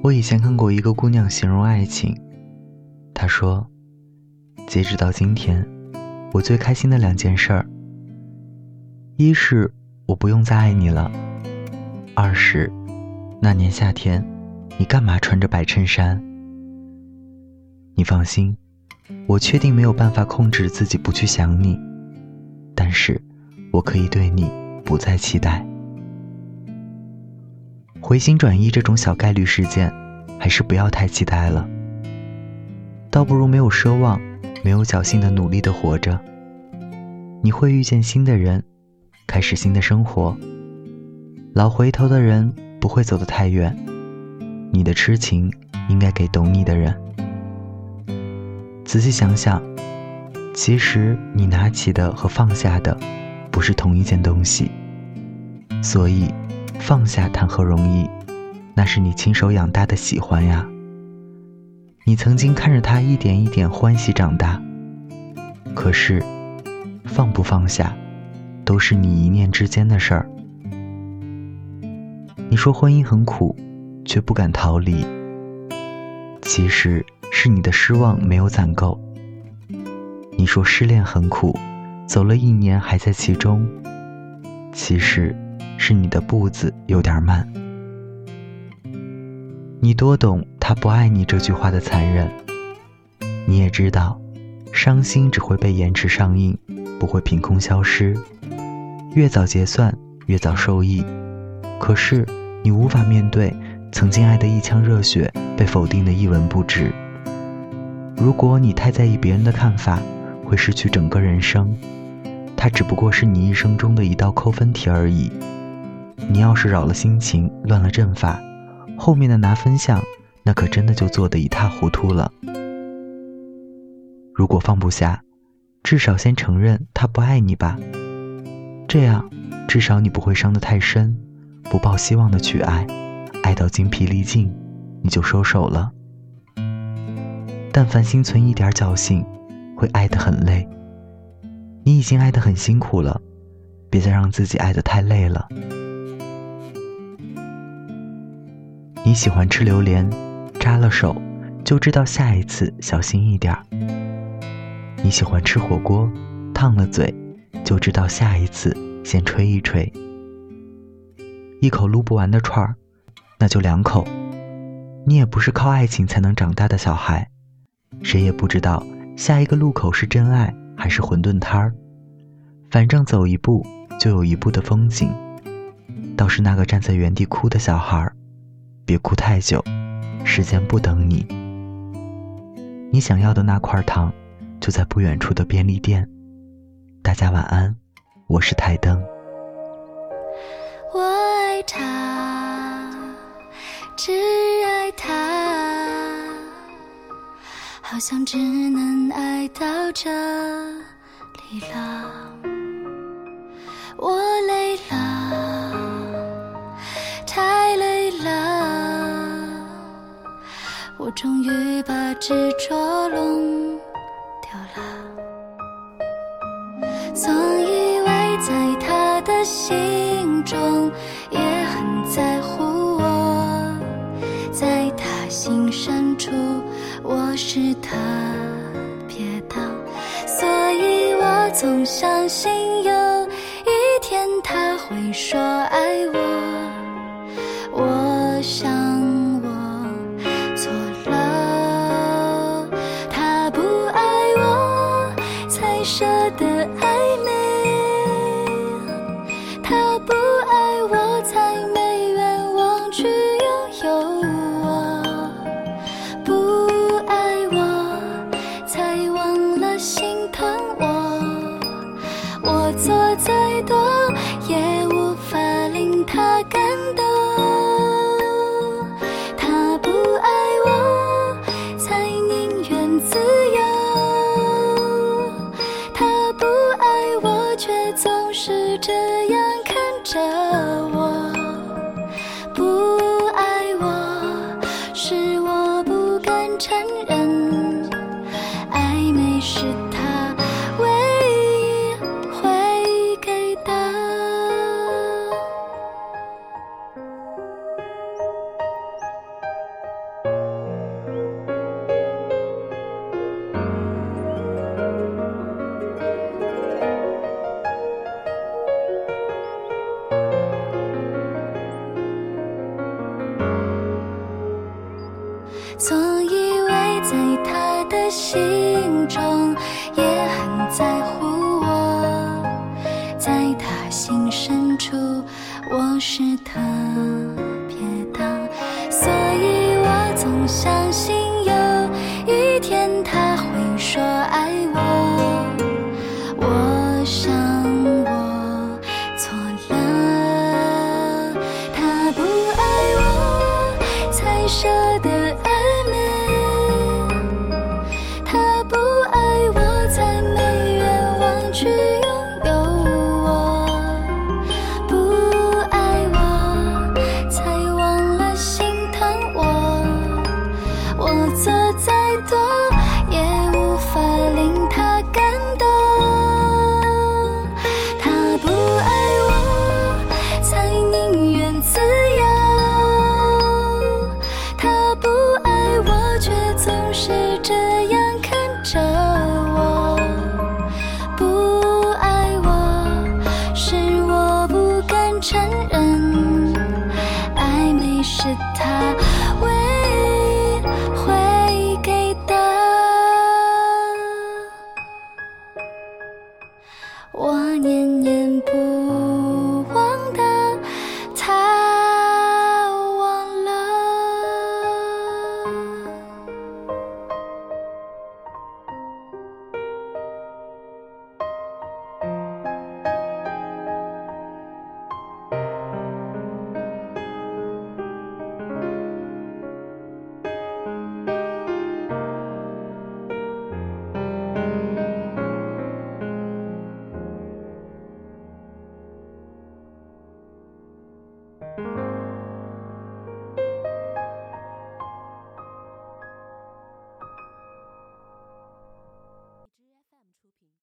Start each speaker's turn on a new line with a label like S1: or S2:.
S1: 我以前看过一个姑娘形容爱情，她说：“截止到今天，我最开心的两件事儿，一是我不用再爱你了，二是那年夏天，你干嘛穿着白衬衫？你放心，我确定没有办法控制自己不去想你，但是我可以对你不再期待。”回心转意这种小概率事件，还是不要太期待了。倒不如没有奢望、没有侥幸的努力的活着。你会遇见新的人，开始新的生活。老回头的人不会走得太远。你的痴情应该给懂你的人。仔细想想，其实你拿起的和放下的，不是同一件东西。所以。放下谈何容易？那是你亲手养大的喜欢呀。你曾经看着他一点一点欢喜长大。可是，放不放下，都是你一念之间的事儿。你说婚姻很苦，却不敢逃离。其实是你的失望没有攒够。你说失恋很苦，走了一年还在其中。其实。是你的步子有点慢。你多懂他不爱你这句话的残忍。你也知道，伤心只会被延迟上映，不会凭空消失。越早结算，越早受益。可是你无法面对曾经爱的一腔热血被否定的一文不值。如果你太在意别人的看法，会失去整个人生。它只不过是你一生中的一道扣分题而已。你要是扰了心情，乱了阵法，后面的拿分项，那可真的就做得一塌糊涂了。如果放不下，至少先承认他不爱你吧，这样至少你不会伤得太深，不抱希望的去爱，爱到精疲力尽，你就收手了。但凡心存一点侥幸，会爱得很累。你已经爱得很辛苦了，别再让自己爱得太累了。你喜欢吃榴莲，扎了手就知道下一次小心一点儿。你喜欢吃火锅，烫了嘴就知道下一次先吹一吹。一口撸不完的串儿，那就两口。你也不是靠爱情才能长大的小孩，谁也不知道下一个路口是真爱还是馄饨摊儿。反正走一步就有一步的风景。倒是那个站在原地哭的小孩儿。别哭太久，时间不等你。你想要的那块糖，就在不远处的便利店。大家晚安，我是台灯。
S2: 我爱他，只爱他，好像只能爱到这里了。我我终于把执着弄丢了，总以为在他的心中也很在乎我，在他心深处我是特别的，所以我总相信有一天他会说做再多也无法令他感动他不爱我才宁愿自由。他不爱我却总是这样看着我。不爱我是我不敢承认。暧昧是的心中也很在乎我，在他心深处我是特别的，所以我总相信有一天他会说爱我。我想我错了，他不爱我才舍得